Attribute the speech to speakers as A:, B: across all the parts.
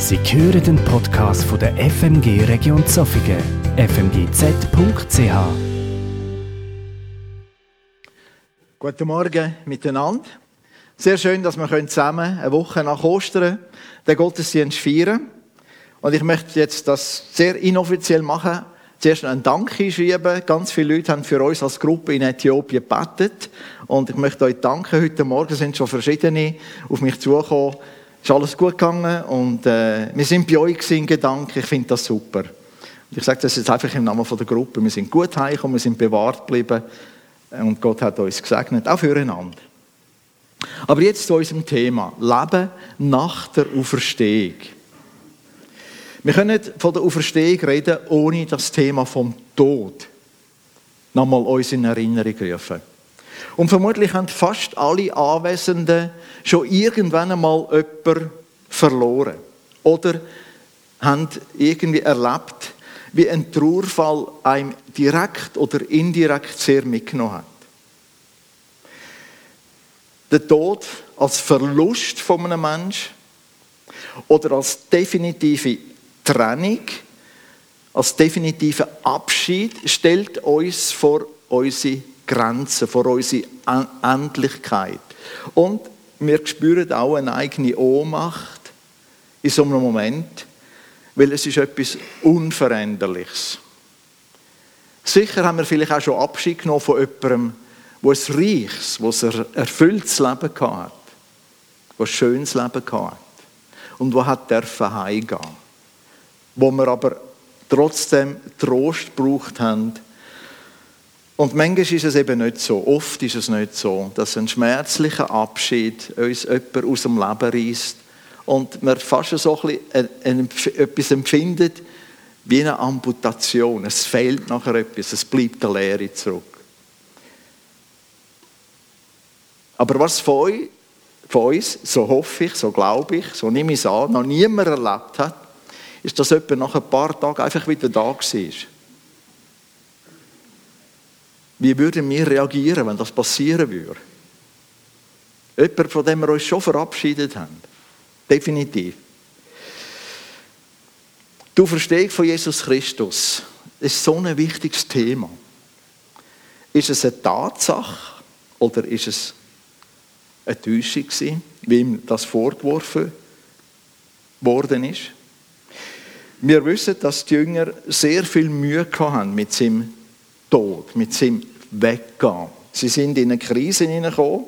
A: Sie hören den Podcast von der FMG Region Zofingen, fmgz.ch.
B: Guten Morgen miteinander. Sehr schön, dass wir zusammen eine Woche nach Ostern den Gottesdienst feiern. Und ich möchte jetzt das sehr inoffiziell machen. Zuerst einen Dank einschreiben. Ganz viele Leute haben für uns als Gruppe in Äthiopien gebetet. Und ich möchte euch danken. Heute Morgen sind schon verschiedene auf mich zugekommen ist alles gut gegangen und äh, wir sind bei euch in Gedanken. Ich finde das super. Und ich sage das jetzt einfach im Namen der Gruppe. Wir sind gut heimgekommen, wir sind bewahrt geblieben und Gott hat uns gesegnet, auch füreinander. Aber jetzt zu unserem Thema: Leben nach der Auferstehung. Wir können von der Auferstehung reden, ohne das Thema vom Tod nochmal uns in Erinnerung rufen. Und vermutlich haben fast alle Anwesenden schon irgendwann einmal jemanden verloren. Oder haben irgendwie erlebt, wie ein Trauerfall einem direkt oder indirekt sehr mitgenommen hat. Der Tod als Verlust von einem Menschen oder als definitive Trennung, als definitiver Abschied stellt uns vor unsere Grenzen, vor unsere Endlichkeit. Und wir spüren auch eine eigene Ohnmacht in so einem Moment, weil es ist etwas Unveränderliches. Sicher haben wir vielleicht auch schon Abschied genommen von jemandem, wo ein reiches, wo ein erfülltes Leben hatte, wo ein schönes Leben hatte und wo hat dürfen heimgehen, wo wir aber trotzdem Trost gebraucht haben, und manchmal ist es eben nicht so, oft ist es nicht so, dass ein schmerzlicher Abschied uns jemand aus dem Leben reißt und man fast so etwas empfindet wie eine Amputation. Es fehlt nachher etwas, es bleibt eine Leere zurück. Aber was von uns, so hoffe ich, so glaube ich, so nehme ich es an, noch niemand erlebt hat, ist, dass jemand nach ein paar Tagen einfach wieder da war. Wie würden wir reagieren, wenn das passieren würde? Jemand, von dem wir uns schon verabschiedet haben. Definitiv. Du Verstehung von Jesus Christus ist so ein wichtiges Thema. Ist es eine Tatsache oder ist es eine Täuschung gewesen, wie ihm das vorgeworfen worden ist? Wir wissen, dass die Jünger sehr viel Mühe hatten mit seinem Tod, mit seinem Weggehen. Sie sind in eine Krise hineingekommen.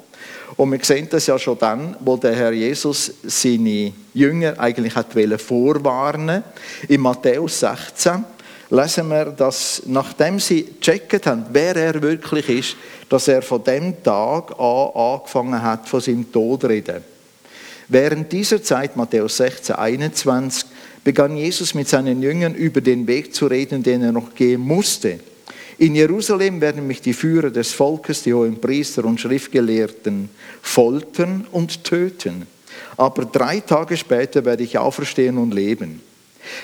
B: Und wir sehen das ja schon dann, wo der Herr Jesus seine Jünger eigentlich hat vorwarnen In Matthäus 16 lesen wir, dass nachdem sie gecheckt haben, wer er wirklich ist, dass er von dem Tag an angefangen hat, von seinem Tod zu reden. Während dieser Zeit, Matthäus 16, 21, begann Jesus mit seinen Jüngern über den Weg zu reden, den er noch gehen musste. In Jerusalem werden mich die Führer des Volkes, die hohen Priester und Schriftgelehrten, foltern und töten. Aber drei Tage später werde ich auferstehen und leben.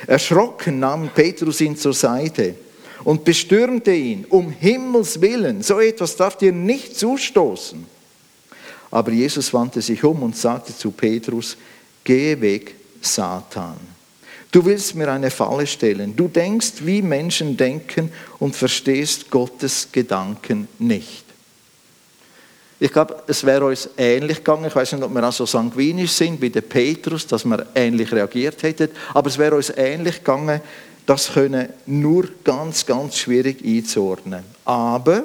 B: Erschrocken nahm Petrus ihn zur Seite und bestürmte ihn, um Himmels willen, so etwas darf dir nicht zustoßen. Aber Jesus wandte sich um und sagte zu Petrus, gehe weg, Satan. Du willst mir eine Falle stellen. Du denkst, wie Menschen denken und verstehst Gottes Gedanken nicht. Ich glaube, es wäre uns ähnlich gegangen. Ich weiß nicht, ob wir auch so sanguinisch sind wie der Petrus, dass wir ähnlich reagiert hätten. Aber es wäre uns ähnlich gegangen. Das können nur ganz, ganz schwierig einzuordnen. Aber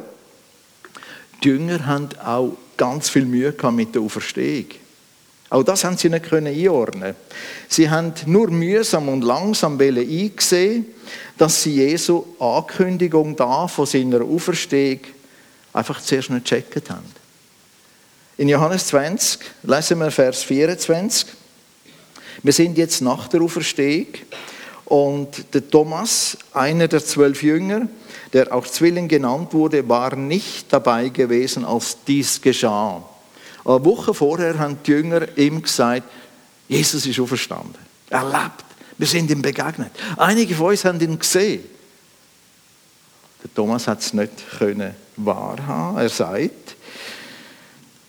B: die Jünger haben auch ganz viel Mühe mit der Auferstehung. Auch das haben sie nicht können einordnen. Sie haben nur mühsam und langsam eingesehen, dass sie Jesu Ankündigung da von seiner Auferstehung einfach zuerst nicht gecheckt haben. In Johannes 20 lesen wir Vers 24. Wir sind jetzt nach der Auferstehung und der Thomas, einer der zwölf Jünger, der auch Zwilling genannt wurde, war nicht dabei gewesen, als dies geschah. Eine Woche vorher haben die Jünger ihm gesagt, Jesus ist auferstanden. Er lebt. Wir sind ihm begegnet. Einige von uns haben ihn gesehen. Der Thomas hat es nicht können wahrhaben. Er sagt,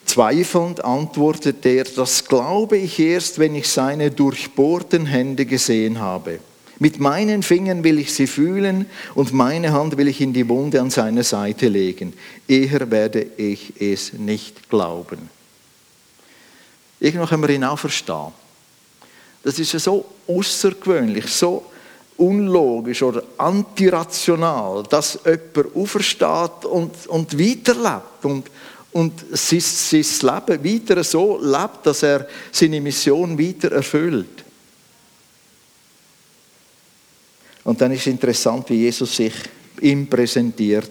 B: Zweifelnd antwortet er, das glaube ich erst, wenn ich seine durchbohrten Hände gesehen habe. Mit meinen Fingern will ich sie fühlen und meine Hand will ich in die Wunde an seine Seite legen. Eher werde ich es nicht glauben. Irgendwann können wir ihn auch verstehen. Das ist ja so außergewöhnlich, so unlogisch oder antirational, dass jemand aufersteht und, und weiterlebt und, und sein, sein Leben weiter so lebt, dass er seine Mission weiter erfüllt. Und dann ist interessant, wie Jesus sich ihm präsentiert.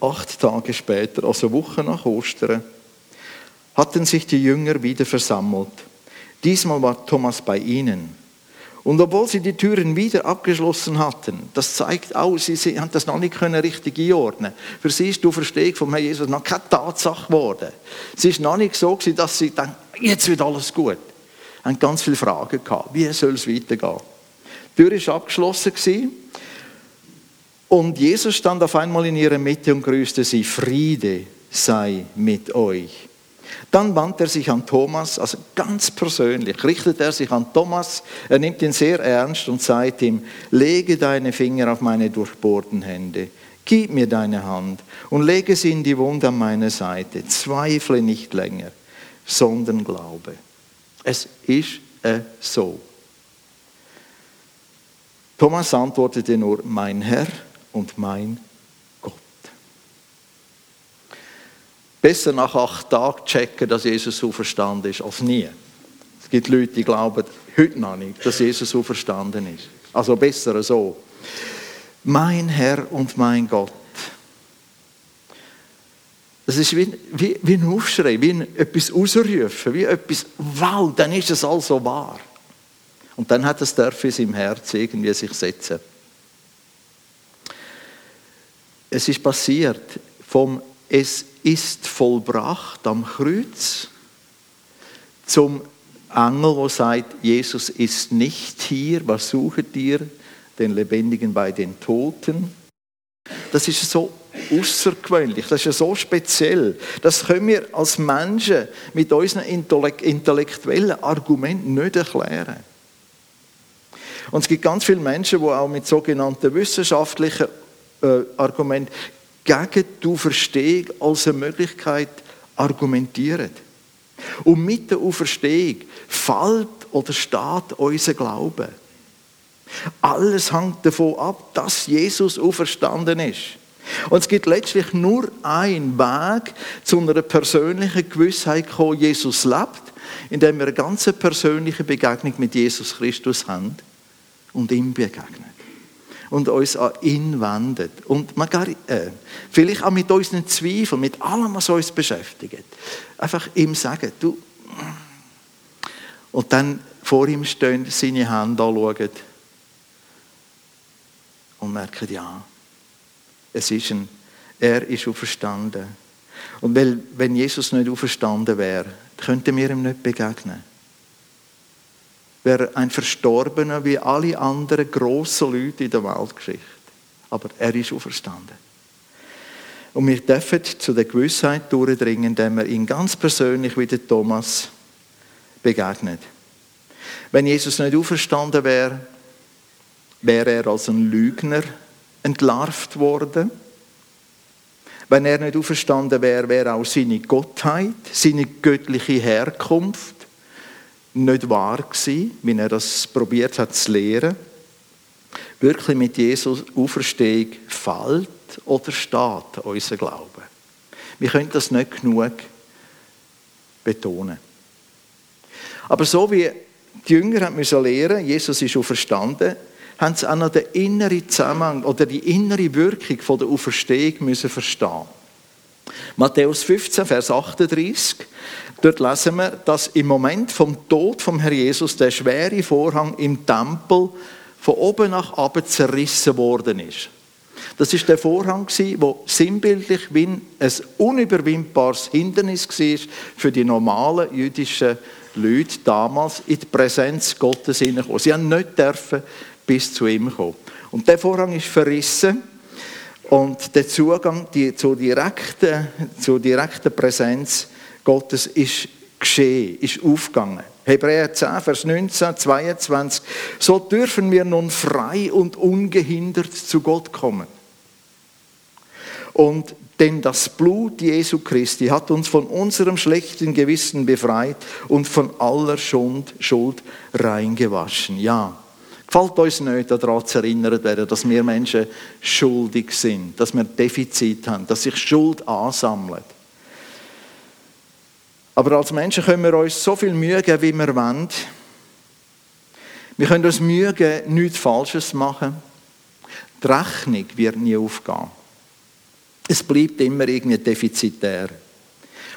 B: Acht Tage später, also Woche nach Ostern, hatten sich die Jünger wieder versammelt. Diesmal war Thomas bei ihnen. Und obwohl sie die Türen wieder abgeschlossen hatten, das zeigt auch, sie, haben das noch nicht können richtig einordnen. Für sie ist die Auferstehung vom Herrn Jesus noch keine Tatsache geworden. Es ist noch nicht so dass sie denken, jetzt wird alles gut. Sie haben ganz viele Fragen gehabt. Wie soll es weitergehen? Die Tür war abgeschlossen. Und Jesus stand auf einmal in ihrer Mitte und grüßte sie, Friede sei mit euch. Dann wandte er sich an Thomas, also ganz persönlich, richtet er sich an Thomas, er nimmt ihn sehr ernst und sagt ihm, lege deine Finger auf meine durchbohrten Hände, gib mir deine Hand und lege sie in die Wunde an meine Seite, zweifle nicht länger, sondern glaube. Es ist äh so. Thomas antwortete nur, mein Herr und mein Besser nach acht Tagen checken, dass Jesus so verstanden ist, als nie. Es gibt Leute, die glauben heute noch nicht, dass Jesus so verstanden ist. Also besser so. Mein Herr und mein Gott. Das ist wie, wie, wie ein Aufschrei, wie ein, etwas ausrufen, wie etwas, wow, dann ist es also wahr. Und dann hat es darf in seinem Herz irgendwie sich setzen. Es ist passiert vom es ist vollbracht am Kreuz, zum Engel, wo sagt, Jesus ist nicht hier, was sucht ihr? Den Lebendigen bei den Toten. Das ist so außergewöhnlich, das ist ja so speziell. Das können wir als Menschen mit unseren intellektuellen Argumenten nicht erklären. Und es gibt ganz viele Menschen, die auch mit sogenannten wissenschaftlichen äh, Argumenten gegen die Auferstehung als eine Möglichkeit argumentieren. Und mit der Auferstehung fällt oder steht unser Glaube. Alles hängt davon ab, dass Jesus auferstanden ist. Und es gibt letztlich nur einen Weg zu einer persönlichen Gewissheit, wo Jesus lebt, indem wir eine ganz persönliche Begegnung mit Jesus Christus haben und ihm begegnen und uns an ihn wendet. Und man äh, vielleicht auch mit unseren Zweifeln, mit allem, was uns beschäftigt. Einfach ihm sagen, du. Und dann vor ihm stehen, seine Hände anschauen und merken, ja, es ist ein, er ist auferstanden. Und weil, wenn Jesus nicht auferstanden wäre, könnten wir ihm nicht begegnen wäre ein Verstorbener wie alle anderen grossen Leute in der Weltgeschichte. Aber er ist auferstanden. Und wir dürfen zu der Gewissheit durchdringen, indem wir ihn ganz persönlich wie der Thomas begegnet. Wenn Jesus nicht auferstanden wäre, wäre er als ein Lügner entlarvt worden. Wenn er nicht auferstanden wäre, wäre auch seine Gottheit, seine göttliche Herkunft nicht wahr gewesen, wie er das probiert hat zu lehren. Wirklich mit Jesus Auferstehung fällt oder steht unser Glaube. Wir können das nicht genug betonen. Aber so wie die Jünger haben müssen lernen, Jesus ist auferstanden, haben sie auch noch den inneren Zusammenhang oder die innere Wirkung von der Auferstehung müssen verstehen. Matthäus 15, Vers 38. Dort lesen wir, dass im Moment vom Tod vom Herr Jesus der schwere Vorhang im Tempel von oben nach unten zerrissen worden ist. Das ist der Vorhang, der sinnbildlich wie ein unüberwindbares Hindernis war für die normalen jüdischen Leute damals in die Präsenz Gottes hineinkommen. Sie haben nicht dürfen bis zu ihm kommen. Und der Vorhang ist verrissen Und der Zugang die, zur, direkten, zur direkten Präsenz Gottes ist geschehen, ist aufgegangen. Hebräer 10, Vers 19, 22. So dürfen wir nun frei und ungehindert zu Gott kommen. Und denn das Blut Jesu Christi hat uns von unserem schlechten Gewissen befreit und von aller Schuld, Schuld reingewaschen. Ja, gefällt uns nicht, daran zu erinnern werden, dass wir Menschen schuldig sind, dass wir Defizit haben, dass sich Schuld ansammelt. Aber als Menschen können wir uns so viel Mühe geben, wie wir wollen. Wir können uns Mühe geben, nichts Falsches machen. Die Rechnung wird nie aufgehen. Es bleibt immer irgendwie defizitär.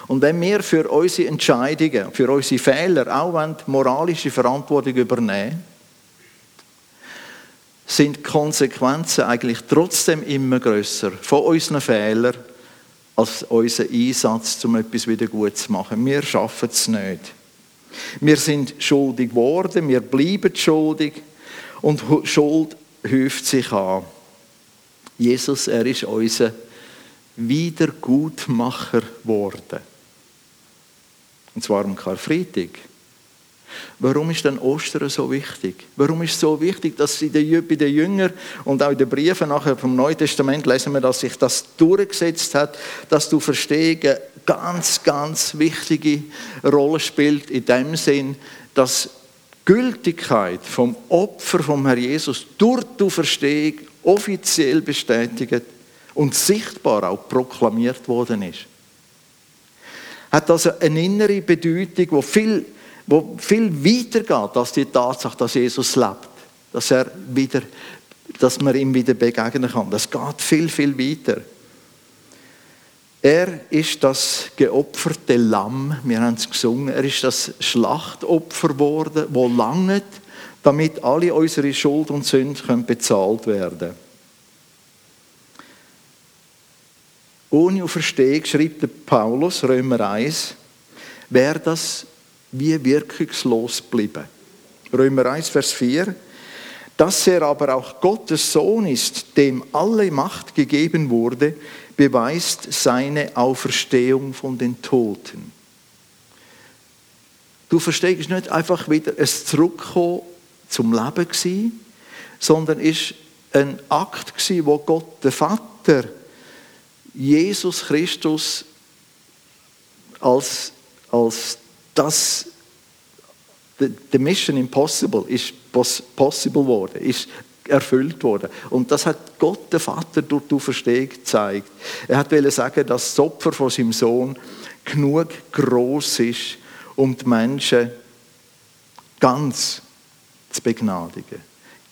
B: Und wenn wir für unsere Entscheidungen, für unsere Fehler auch moralische Verantwortung übernehmen, sind die Konsequenzen eigentlich trotzdem immer größer von unseren Fehlern als unser Einsatz, um etwas wieder gut zu machen. Wir schaffen es nicht. Wir sind schuldig geworden, wir bleiben schuldig und Schuld häuft sich an. Jesus, er ist unser Wiedergutmacher geworden. Und zwar am Karfreitag. Warum ist denn Ostern so wichtig? Warum ist es so wichtig, dass sie bei den Jüngern und auch in den Briefen nachher vom Neuen Testament lesen wir, dass sich das durchgesetzt hat, dass du Verstehen eine ganz, ganz wichtige Rolle spielt in dem Sinn, dass Gültigkeit vom Opfer vom Herr Jesus durch die Verstehung offiziell bestätigt und sichtbar auch proklamiert worden ist. Hat also eine innere Bedeutung, die viel wo viel weiter geht als die Tatsache, dass Jesus lebt, dass er wieder, dass man ihm wieder begegnen kann. Das geht viel, viel weiter. Er ist das geopferte Lamm, wir haben es gesungen, er ist das Schlachtopfer geworden, wo langet, damit alle unsere Schuld und Sünden bezahlt werden können. Ohne Auferstehung schreibt Paulus, Römer 1, wäre das wie wirkungslos blieben. Römer 1, Vers 4. Dass er aber auch Gottes Sohn ist, dem alle Macht gegeben wurde, beweist seine Auferstehung von den Toten. Du verstehst nicht einfach wieder ein Zurückkommen zum Leben gewesen, sondern ist ein Akt gewesen, wo Gott, der Vater, Jesus Christus als, als das, the Mission Impossible ist possible worden, ist erfüllt worden. Und das hat Gott, der Vater, durch die Auferstehung gezeigt. Er hat sagen, dass das Opfer von seinem Sohn genug groß ist, um die Menschen ganz zu begnadigen,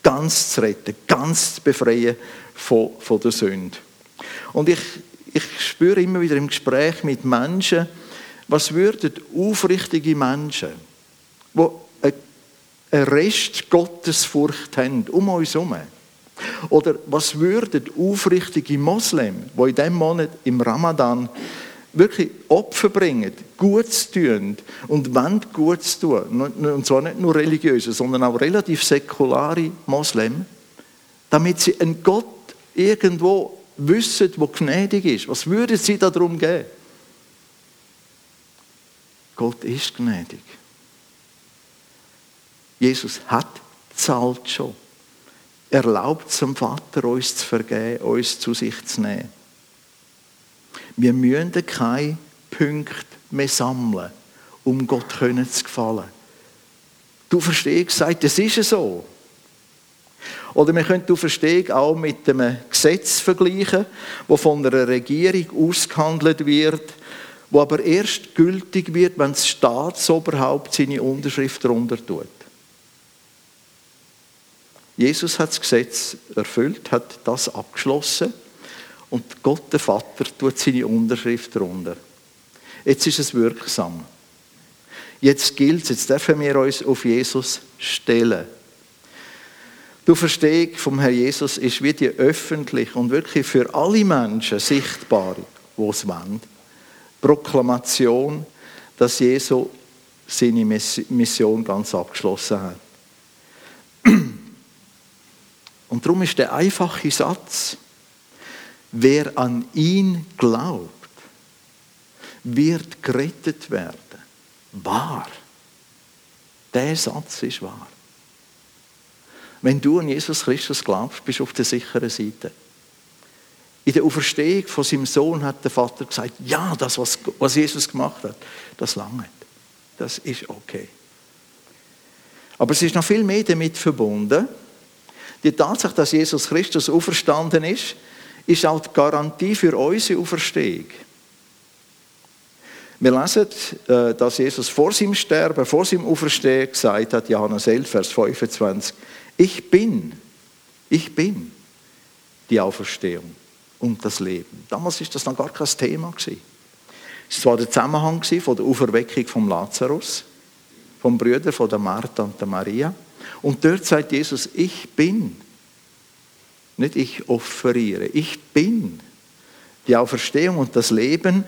B: ganz zu retten, ganz zu befreien von, von der Sünde. Und ich, ich spüre immer wieder im Gespräch mit Menschen, was würden aufrichtige Menschen, die eine Rest Gottesfurcht haben, um uns herum, oder was würden aufrichtige Moslem, die in diesem Monat im Ramadan wirklich Opfer bringen, Gutes tun und wollen Gutes tun, und zwar nicht nur religiöse, sondern auch relativ säkulare Moslem, damit sie einen Gott irgendwo wissen, wo gnädig ist. Was würden sie darum geben? Gott ist gnädig. Jesus hat zahlt schon. Erlaubt zum Vater, uns zu vergeben, uns zu sich zu nehmen. Wir müssen keine Punkte mehr sammeln, um Gott zu gefallen. Du verstehst, sagt, das ist so. Oder wir können die Verstehung auch mit einem Gesetz vergleichen, das von einer Regierung ausgehandelt wird wo aber erst gültig wird, wenn das Staatsoberhaupt seine Unterschrift darunter tut. Jesus hat das Gesetz erfüllt, hat das abgeschlossen und Gott, der Vater, tut seine Unterschrift darunter. Jetzt ist es wirksam. Jetzt gilt es, jetzt dürfen wir uns auf Jesus stellen. Du Verstehung vom Herrn Jesus ist wie die öffentlich und wirklich für alle Menschen sichtbar, die es wollen. Proklamation, dass Jesus seine Mission ganz abgeschlossen hat. Und darum ist der einfache Satz, wer an ihn glaubt, wird gerettet werden. Wahr. Der Satz ist wahr. Wenn du an Jesus Christus glaubst, bist du auf der sicheren Seite. In der Auferstehung von seinem Sohn hat der Vater gesagt, ja, das, was, Jesus gemacht hat, das lange. Das ist okay. Aber es ist noch viel mehr damit verbunden. Die Tatsache, dass Jesus Christus auferstanden ist, ist auch die Garantie für unsere Auferstehung. Wir lesen, äh, dass Jesus vor seinem Sterben, vor seinem Auferstehen gesagt hat, Johannes 11, Vers 25, ich bin, ich bin die Auferstehung und das Leben. Damals ist das noch gar kein Thema Es war der Zusammenhang von der Auferweckung von Lazarus, vom Brüder von der Martha und der Maria. Und dort sagt Jesus, ich bin. Nicht ich offeriere, ich bin die Auferstehung und das Leben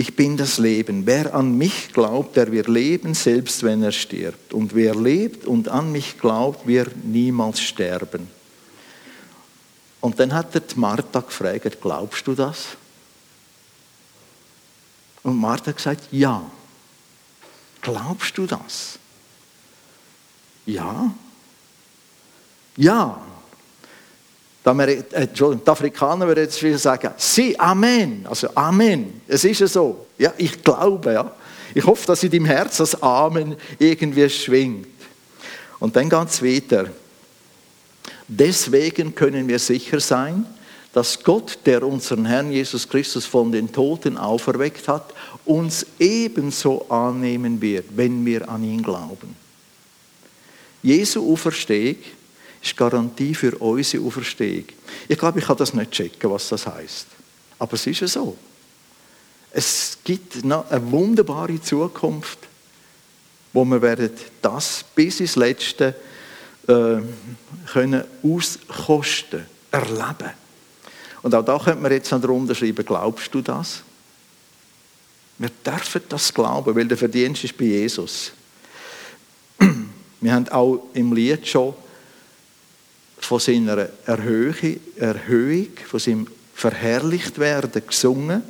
B: ich bin das Leben. Wer an mich glaubt, der wird leben, selbst wenn er stirbt. Und wer lebt und an mich glaubt, wird niemals sterben. Und dann hat er Martha gefragt, glaubst du das? Und Martha hat gesagt, ja. Glaubst du das? Ja. Ja. Äh, die Afrikaner würden jetzt wieder sagen, sie, Amen. Also Amen. Es ist ja so. Ja, ich glaube, ja. Ich hoffe, dass in deinem Herz das Amen irgendwie schwingt. Und dann es weiter. Deswegen können wir sicher sein, dass Gott, der unseren Herrn Jesus Christus von den Toten auferweckt hat, uns ebenso annehmen wird, wenn wir an ihn glauben. Jesu Auferstehung ist Garantie für unsere Auferstehung. Ich glaube, ich kann das nicht checken, was das heißt. Aber es ist ja so. Es gibt eine wunderbare Zukunft, wo wir werden das bis ins Letzte äh, können auskosten, erleben. Und auch da könnte man jetzt darunter schreiben, glaubst du das? Wir dürfen das glauben, weil der Verdienst ist bei Jesus. Wir haben auch im Lied schon von seiner Erhöhung, Erhöhung von seinem Verherrlichtwerden gesungen.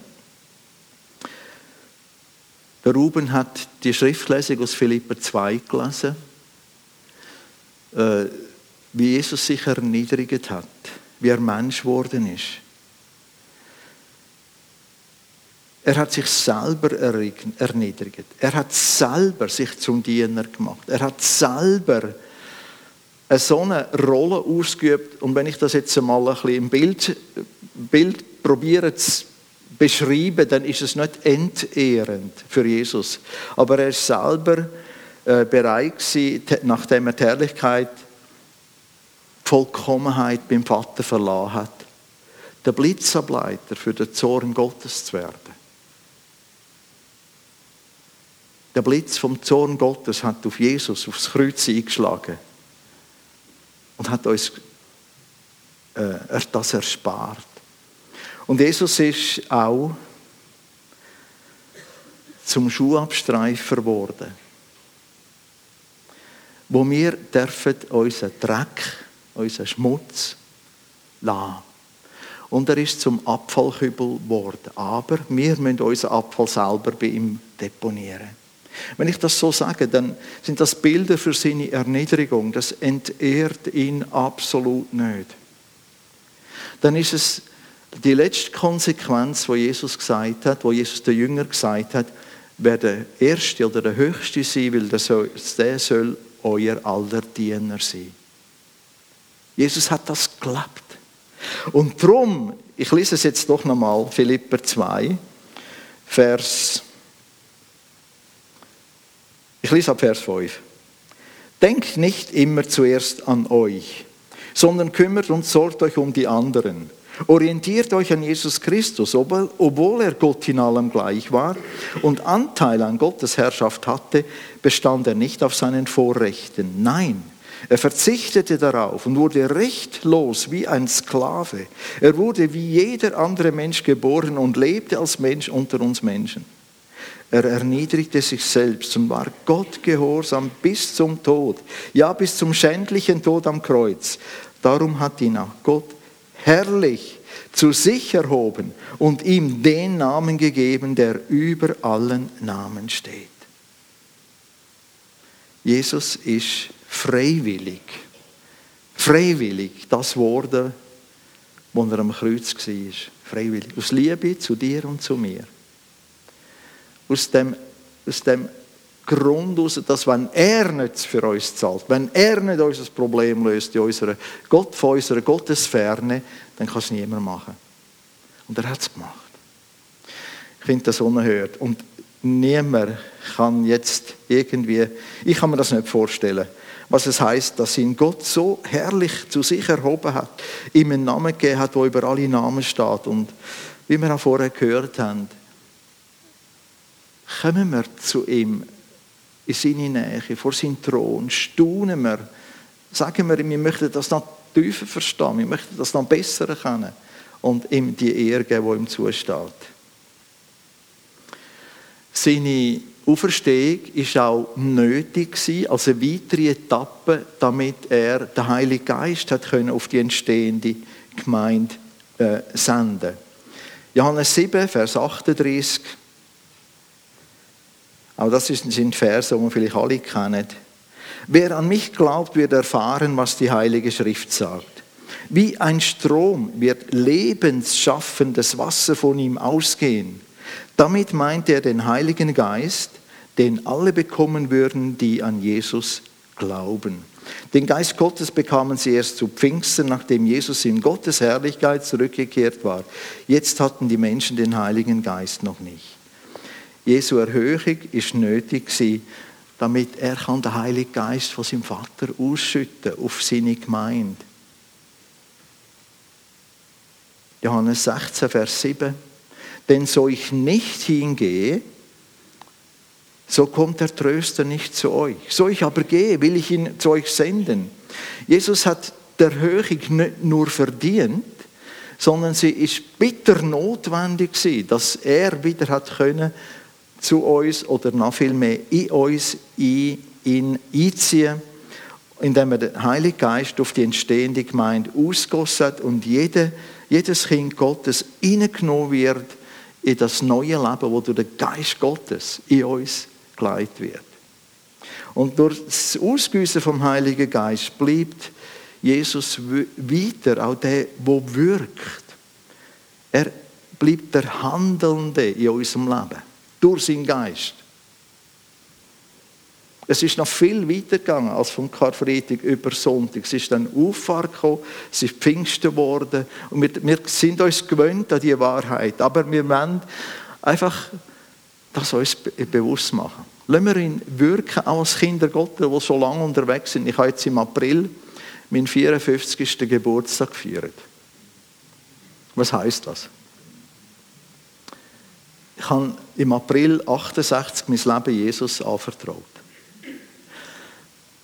B: Der Ruben hat die Schriftlesung aus Philipper 2 gelesen, wie Jesus sich erniedrigt hat, wie er Mensch geworden ist. Er hat sich selber erniedrigt. Er hat selber sich zum Diener gemacht. Er hat selber so eine Rolle ausgeübt. Und wenn ich das jetzt einmal ein bisschen im Bild, Bild probiere zu beschreiben, dann ist es nicht entehrend für Jesus. Aber er ist selber äh, bereit gewesen, nachdem er die Herrlichkeit, die Vollkommenheit beim Vater verlassen hat, der Blitzableiter für den Zorn Gottes zu werden. Der Blitz vom Zorn Gottes hat auf Jesus, aufs Kreuz eingeschlagen und hat uns äh, das erspart. Und Jesus ist auch zum Schuhabstreifer geworden, wo wir dürfen unseren Dreck, unseren Schmutz lassen. Und er ist zum Abfallkübel geworden. Aber wir müssen unseren Abfall selber bei ihm deponieren. Wenn ich das so sage, dann sind das Bilder für seine Erniedrigung. Das entehrt ihn absolut nicht. Dann ist es die letzte Konsequenz, wo Jesus gesagt hat, wo Jesus der Jünger gesagt hat, wer der Erste oder der Höchste sein will, der soll, der soll euer aller Diener sein. Jesus hat das gelebt. Und darum, ich lese es jetzt doch nochmal, Philipper 2, Vers ich lese ab Vers 5. Denkt nicht immer zuerst an euch, sondern kümmert und sorgt euch um die anderen. Orientiert euch an Jesus Christus, obwohl er Gott in allem gleich war und Anteil an Gottes Herrschaft hatte, bestand er nicht auf seinen Vorrechten. Nein, er verzichtete darauf und wurde rechtlos wie ein Sklave. Er wurde wie jeder andere Mensch geboren und lebte als Mensch unter uns Menschen. Er erniedrigte sich selbst und war Gott gehorsam bis zum Tod, ja bis zum schändlichen Tod am Kreuz. Darum hat ihn auch Gott herrlich zu sich erhoben und ihm den Namen gegeben, der über allen Namen steht. Jesus ist freiwillig, freiwillig das wurde, wo er am Kreuz war. Freiwillig. Aus Liebe zu dir und zu mir. Aus dem, aus dem Grund heraus, dass wenn er nicht für uns zahlt, wenn er nicht unser Problem löst in unserer Gott, von unserer Gottesferne, dann kann es niemand machen. Und er hat es gemacht. Ich finde das unerhört. Und niemand kann jetzt irgendwie, ich kann mir das nicht vorstellen, was es heißt, dass ihn Gott so herrlich zu sich erhoben hat, ihm einen Namen gegeben hat, wo über alle Namen steht. Und wie wir auch vorher gehört haben, kommen wir zu ihm in seine Nähe, vor seinen Thron, staunen wir, sagen wir, wir möchten das noch tiefer verstehen, wir möchten das noch besser erkennen und ihm die Ehre geben, die ihm zusteht. Seine Auferstehung war auch nötig als eine weitere Etappe, damit er den Heiligen Geist hat können auf die entstehende Gemeinde äh, senden Johannes 7, Vers 38. Auch das sind Verse, die wir vielleicht alle kennen. Wer an mich glaubt, wird erfahren, was die Heilige Schrift sagt. Wie ein Strom wird lebensschaffendes Wasser von ihm ausgehen. Damit meint er den Heiligen Geist, den alle bekommen würden, die an Jesus glauben. Den Geist Gottes bekamen sie erst zu Pfingsten, nachdem Jesus in Gottes Herrlichkeit zurückgekehrt war. Jetzt hatten die Menschen den Heiligen Geist noch nicht. Jesu Erhöhung ist nötig gewesen, damit er kann den Heiligen Geist von seinem Vater ausschütten auf seine Gemeinde. Johannes 16, Vers 7. Denn so ich nicht hingehe, so kommt der Tröster nicht zu euch. So ich aber gehe, will ich ihn zu euch senden. Jesus hat der Erhöhung nicht nur verdient, sondern sie ist bitter notwendig dass er wieder hat können zu uns oder noch viel mehr in uns in, in einziehen, indem er den Heiligen Geist auf die entstehende Gemeinde ausgossen hat und jede, jedes Kind Gottes hineingenommen wird in das neue Leben, wo durch den Geist Gottes in uns geleitet wird. Und durch das Ausgüssen vom Heiligen Geist bleibt Jesus weiter, auch der, wo wirkt. Er bleibt der Handelnde in unserem Leben durch seinen Geist. Es ist noch viel weiter gegangen als vom Karfreitag über Sonntag. Es ist dann Auffahrt gekommen, es ist Pfingsten geworden und wir, wir sind uns gewöhnt an diese Wahrheit. Aber wir wollen einfach das uns bewusst machen. Lassen wir ihn wirken, auch als Kinder Gottes, die so lange unterwegs sind. Ich habe jetzt im April meinen 54. Geburtstag gefeiert. Was heißt das? Ich habe im April 68 mein Leben Jesus anvertraut.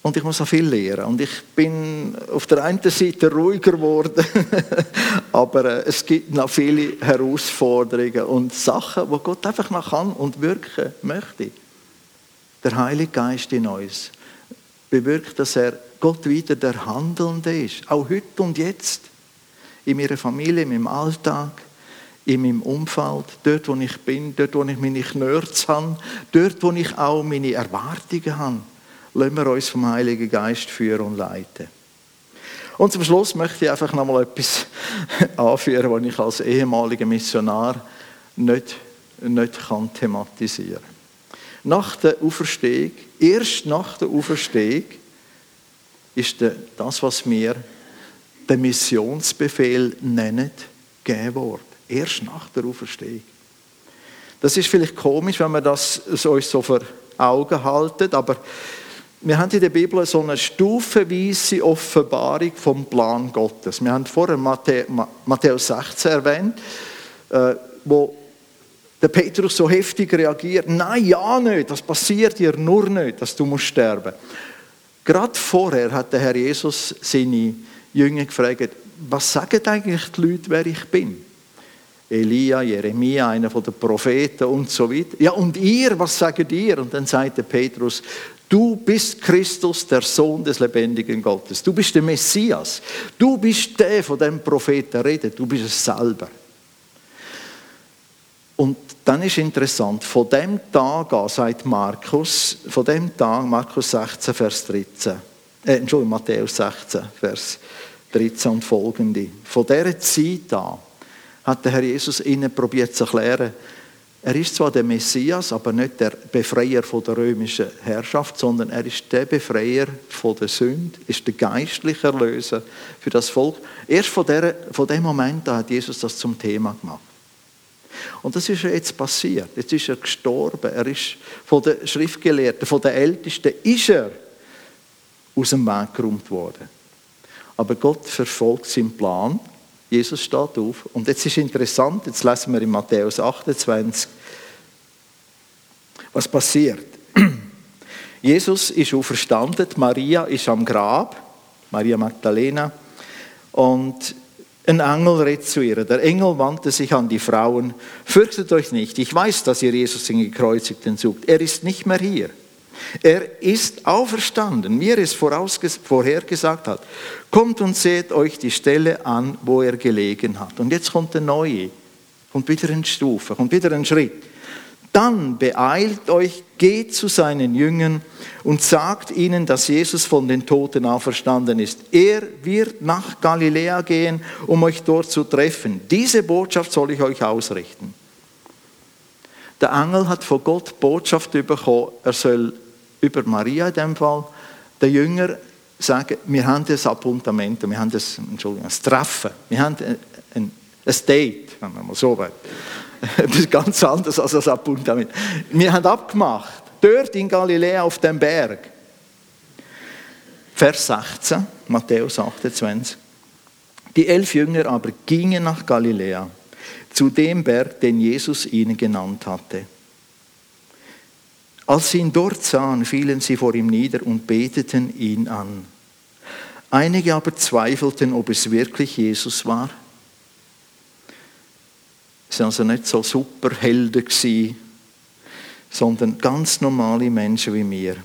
B: Und ich muss auch viel lernen. Und ich bin auf der einen Seite ruhiger geworden, aber äh, es gibt noch viele Herausforderungen und Sachen, wo Gott einfach noch kann und wirken möchte. Der Heilige Geist in uns bewirkt, dass er Gott wieder der Handelnde ist, auch heute und jetzt, in meiner Familie, in meinem Alltag in meinem Umfeld, dort, wo ich bin, dort, wo ich meine Knörz habe, dort, wo ich auch meine Erwartungen habe. Lassen wir uns vom Heiligen Geist führen und leiten. Und zum Schluss möchte ich einfach noch mal etwas anführen, was ich als ehemaliger Missionar nicht, nicht kann thematisieren kann. Nach der Auferstehung, erst nach der Auferstehung, ist das, was wir den Missionsbefehl nennen, gegeben worden. Erst nach der Auferstehung. Das ist vielleicht komisch, wenn man das uns so vor Augen halten, aber wir haben in der Bibel so eine stufenweise Offenbarung vom Plan Gottes. Wir haben vorher Matthäus 16 erwähnt, äh, wo der Petrus so heftig reagiert, nein, ja nicht, das passiert dir nur nicht, dass du musst sterben. Gerade vorher hat der Herr Jesus seine Jünger gefragt, was sagen eigentlich die Leute, wer ich bin? Elia, Jeremia, einer von den Propheten und so weiter. Ja, und ihr, was sagt ihr? Und dann sagte Petrus, Du bist Christus, der Sohn des lebendigen Gottes. Du bist der Messias. Du bist der, von dem Propheten redet. Du bist es selber. Und dann ist interessant, von dem Tag an, sagt Markus, von dem Tag, Markus 16, Vers 13, äh, Entschuldigung, Matthäus 16, Vers 13 und folgende. Von dieser Zeit an hat der Herr Jesus ihnen probiert zu erklären, er ist zwar der Messias, aber nicht der Befreier von der römischen Herrschaft, sondern er ist der Befreier von der Sünde, ist der geistliche Erlöser für das Volk. Erst von, der, von dem Moment an hat Jesus das zum Thema gemacht. Und das ist jetzt passiert. Jetzt ist er gestorben. Er ist von den Schriftgelehrten, von den Ältesten, ist er aus dem Weg geräumt worden. Aber Gott verfolgt seinen Plan. Jesus steht auf. Und jetzt ist interessant, jetzt lesen wir in Matthäus 28, was passiert. Jesus ist auferstanden, Maria ist am Grab, Maria Magdalena, und ein Engel redet zu ihr. Der Engel wandte sich an die Frauen. Fürchtet euch nicht. Ich weiß, dass ihr Jesus den Gekreuzigten sucht. Er ist nicht mehr hier. Er ist auferstanden, wie er es vorhergesagt hat. Kommt und seht euch die Stelle an, wo er gelegen hat. Und jetzt kommt der Neue. Kommt wieder eine Stufe, kommt wieder ein Schritt. Dann beeilt euch, geht zu seinen Jüngern und sagt ihnen, dass Jesus von den Toten auferstanden ist. Er wird nach Galiläa gehen, um euch dort zu treffen. Diese Botschaft soll ich euch ausrichten. Der Engel hat von Gott Botschaft bekommen, er soll über Maria in dem Fall, der Jünger sagen, wir haben das Appuntamento, wir haben das, Entschuldigung, das Treffen, wir haben ein, ein, ein Date, wenn man mal so will. Etwas ganz anderes als das Appuntament. Wir haben abgemacht, dort in Galiläa auf dem Berg. Vers 16, Matthäus 28. Die elf Jünger aber gingen nach Galiläa, zu dem Berg, den Jesus ihnen genannt hatte. Als sie ihn dort sahen, fielen sie vor ihm nieder und beteten ihn an. Einige aber zweifelten, ob es wirklich Jesus war. Sie waren also nicht so Superhelden, sondern ganz normale Menschen wie mir.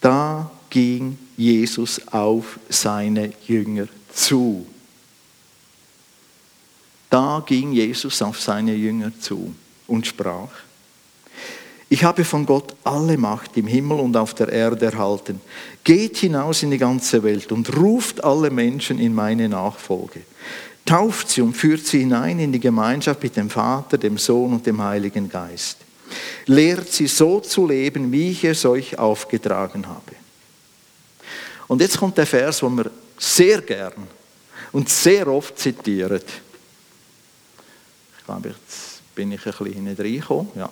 B: Da ging Jesus auf seine Jünger zu. Da ging Jesus auf seine Jünger zu und sprach, ich habe von Gott alle Macht im Himmel und auf der Erde erhalten. Geht hinaus in die ganze Welt und ruft alle Menschen in meine Nachfolge tauft sie und führt sie hinein in die Gemeinschaft mit dem Vater, dem Sohn und dem Heiligen Geist. Lehrt sie so zu leben, wie ich es euch aufgetragen habe. Und jetzt kommt der Vers, den wir sehr gern und sehr oft zitieren. Ich glaube, jetzt bin ich ein bisschen hineingekommen. Ja.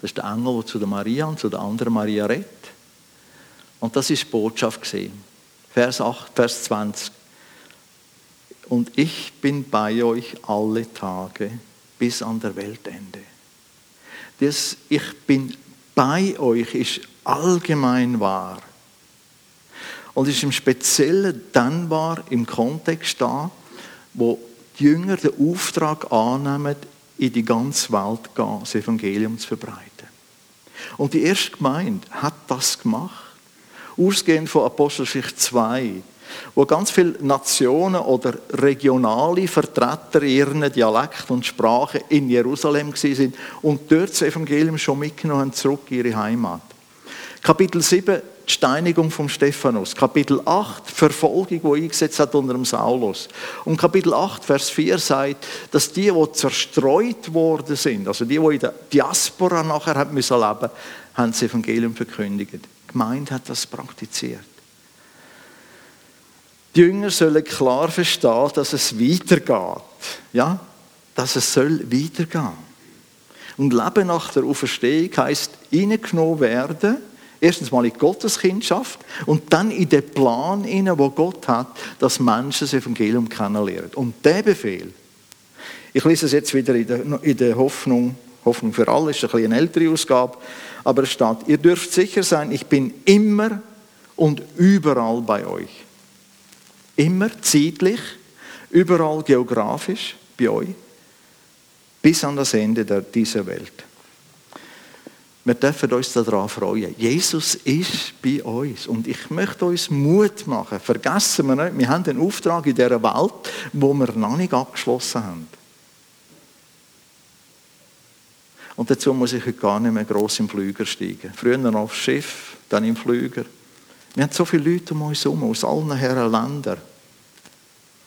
B: Das ist der Engel, der zu der Maria und zu der anderen Maria redet. Und das ist die Botschaft gesehen. Vers 8, Vers 20 und ich bin bei euch alle Tage bis an der Weltende. Das Ich bin bei euch ist allgemein wahr. Und ist im Speziellen dann wahr im Kontext da, wo die Jünger den Auftrag annehmen, in die ganze Welt gehen, das Evangelium zu verbreiten. Und die erste Gemeinde hat das gemacht. Ausgehend von Apostelgeschichte 2 wo ganz viele Nationen oder regionale Vertreter ihren Dialekt und Sprache in Jerusalem sind und dort das Evangelium schon mitgenommen haben, zurück in ihre Heimat. Kapitel 7, die Steinigung von Stephanus. Kapitel 8, Verfolgung, die eingesetzt hat unter dem Saulus. Und Kapitel 8, Vers 4 sagt, dass die, die zerstreut worden sind, also die, die in der Diaspora nachher haben müssen leben, haben das Evangelium verkündigt. Die Gemeinde hat das praktiziert. Die Jünger sollen klar verstehen, dass es weitergeht. Ja, dass es soll weitergehen. Und Leben nach der Auferstehung heisst, hineingenommen werden, erstens mal in Gottes Kindschaft und dann in den Plan, wo Gott hat, dass Menschen das Evangelium kennenlernen. Und der Befehl, ich lese es jetzt wieder in der, in der Hoffnung, Hoffnung für alle, ist ein bisschen eine ältere Ausgabe, aber es steht, ihr dürft sicher sein, ich bin immer und überall bei euch Immer zeitlich, überall geografisch bei euch, bis an das Ende dieser Welt. Wir dürfen uns daran freuen. Jesus ist bei uns. Und ich möchte uns Mut machen. Vergessen wir nicht, wir haben einen Auftrag in dieser Welt, wo wir noch nicht abgeschlossen haben. Und dazu muss ich heute gar nicht mehr gross im Flüger steigen. Früher aufs Schiff, dann im Flüger. Wir haben so viele Leute um uns herum, aus allen Herren Ländern.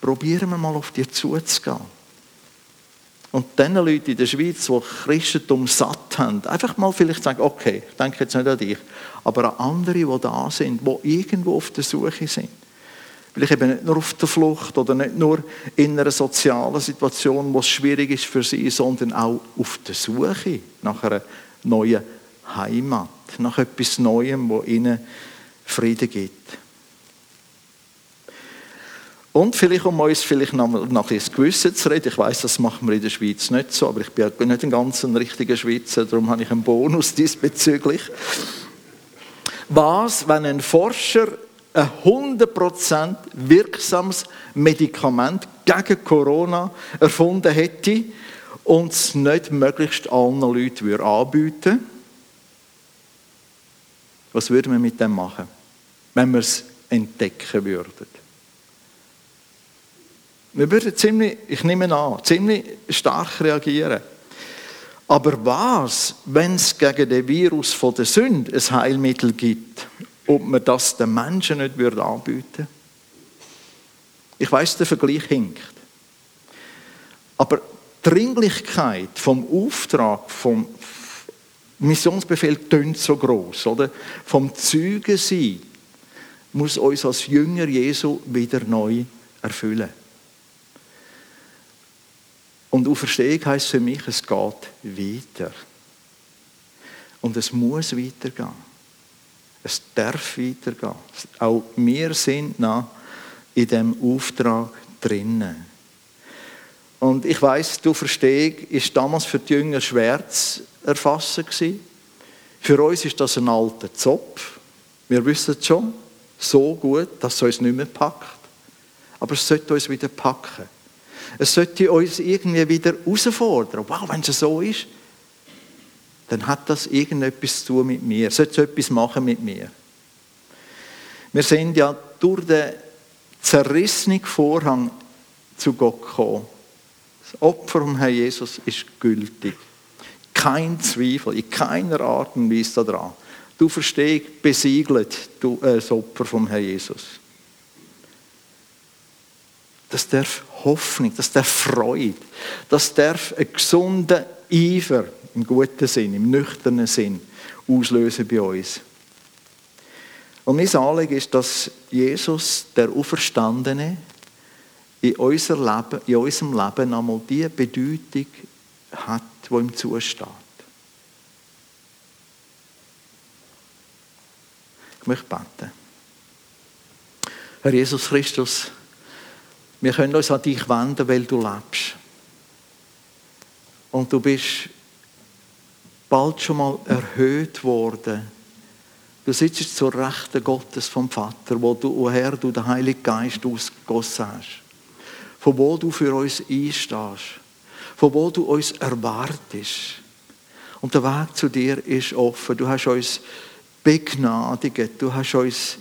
B: Probieren wir mal auf die zuzugehen. Und den Leuten in der Schweiz, die Christentum satt haben, einfach mal vielleicht sagen, okay, ich denke jetzt nicht an dich, aber an andere, die da sind, die irgendwo auf der Suche sind. Vielleicht eben nicht nur auf der Flucht oder nicht nur in einer sozialen Situation, wo es schwierig ist für sie, sondern auch auf der Suche nach einer neuen Heimat, nach etwas Neuem, wo ihnen Frieden gibt. Und vielleicht, um uns vielleicht noch, noch ein Gewissen zu reden, ich weiß, das machen wir in der Schweiz nicht so, aber ich bin nicht ein ganz richtiger Schweizer, darum habe ich einen Bonus diesbezüglich. Was, wenn ein Forscher ein 100% wirksames Medikament gegen Corona erfunden hätte und es nicht möglichst allen Leuten anbieten würde? Was würden wir mit dem machen, wenn wir es entdecken würden? Wir würden ziemlich, ich nehme an, ziemlich stark reagieren. Aber was, wenn es gegen den Virus von der Sünde ein Heilmittel gibt, ob man das den Menschen nicht würde anbieten Ich weiß, der Vergleich hinkt. Aber die Dringlichkeit vom Auftrag, vom Missionsbefehl tönt so groß, oder? Vom Zeugensein muss uns als Jünger Jesu wieder neu erfüllen. Und Auferstehung heisst für mich, es geht weiter. Und es muss weitergehen. Es darf weitergehen. Auch wir sind noch in dem Auftrag drinnen. Und ich weiß, du Verstehung ist damals für die Jünger schwer zu erfassen. Für uns ist das ein alter Zopf. Wir wissen es schon so gut, dass es uns nicht mehr packt. Aber es sollte uns wieder packen. Es sollte uns irgendwie wieder herausfordern. Wow, wenn es so ist, dann hat das irgendetwas zu tun mit mir. Es sollte etwas machen mit mir. Wir sind ja durch den zerrissenen Vorhang zu Gott gekommen. Das Opfer vom Herrn Jesus ist gültig. Kein Zweifel, in keiner Art und Weise daran. Du verstehst, besiegelt du, äh, das Opfer vom Herrn Jesus. Das darf Hoffnung, das darf Freude, das darf einen gesunden Eifer im guten Sinn, im nüchternen Sinn auslösen bei uns. Und mein Anliegen ist, dass Jesus, der Auferstandene, in, unser Leben, in unserem Leben einmal die Bedeutung hat, die ihm zusteht. Ich möchte beten. Herr Jesus Christus, wir können uns an dich wenden, weil du lebst. Und du bist bald schon mal erhöht worden. Du sitzt zur Rechten Gottes vom Vater, wo du, oh Herr, du den Heiligen Geist ausgegossen hast. Von wo du für uns einstehst. Von wo du uns erwartest. Und der Weg zu dir ist offen. Du hast uns begnadigt. Du hast uns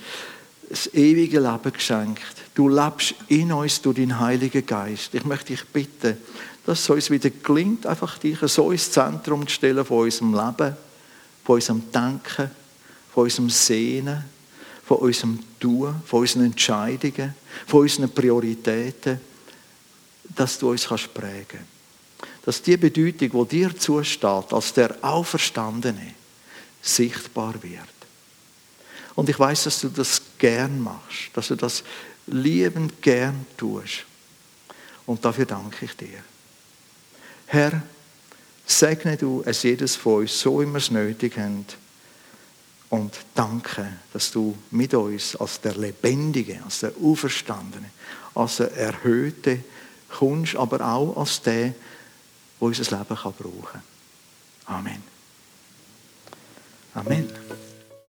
B: das ewige Leben geschenkt. Du lebst in uns durch deinen Heiligen Geist. Ich möchte dich bitten, dass es uns wieder gelingt, einfach dich so ins Zentrum zu stellen von unserem Leben, von unserem Denken, von unserem Sehnen, von unserem Tun, von unseren Entscheidungen, von unseren Prioritäten, dass du uns kannst prägen Dass die Bedeutung, die dir zusteht, als der Auferstandene, sichtbar wird. Und ich weiß, dass du das gern machst, dass du das liebend gern tust. Und dafür danke ich dir. Herr, segne du es jedes von uns, so immer es nötig haben. Und danke, dass du mit uns als der Lebendige, als der Auferstandene, als der Erhöhte kommst, aber auch als der, der unser Leben brauchen kann. Amen. Amen.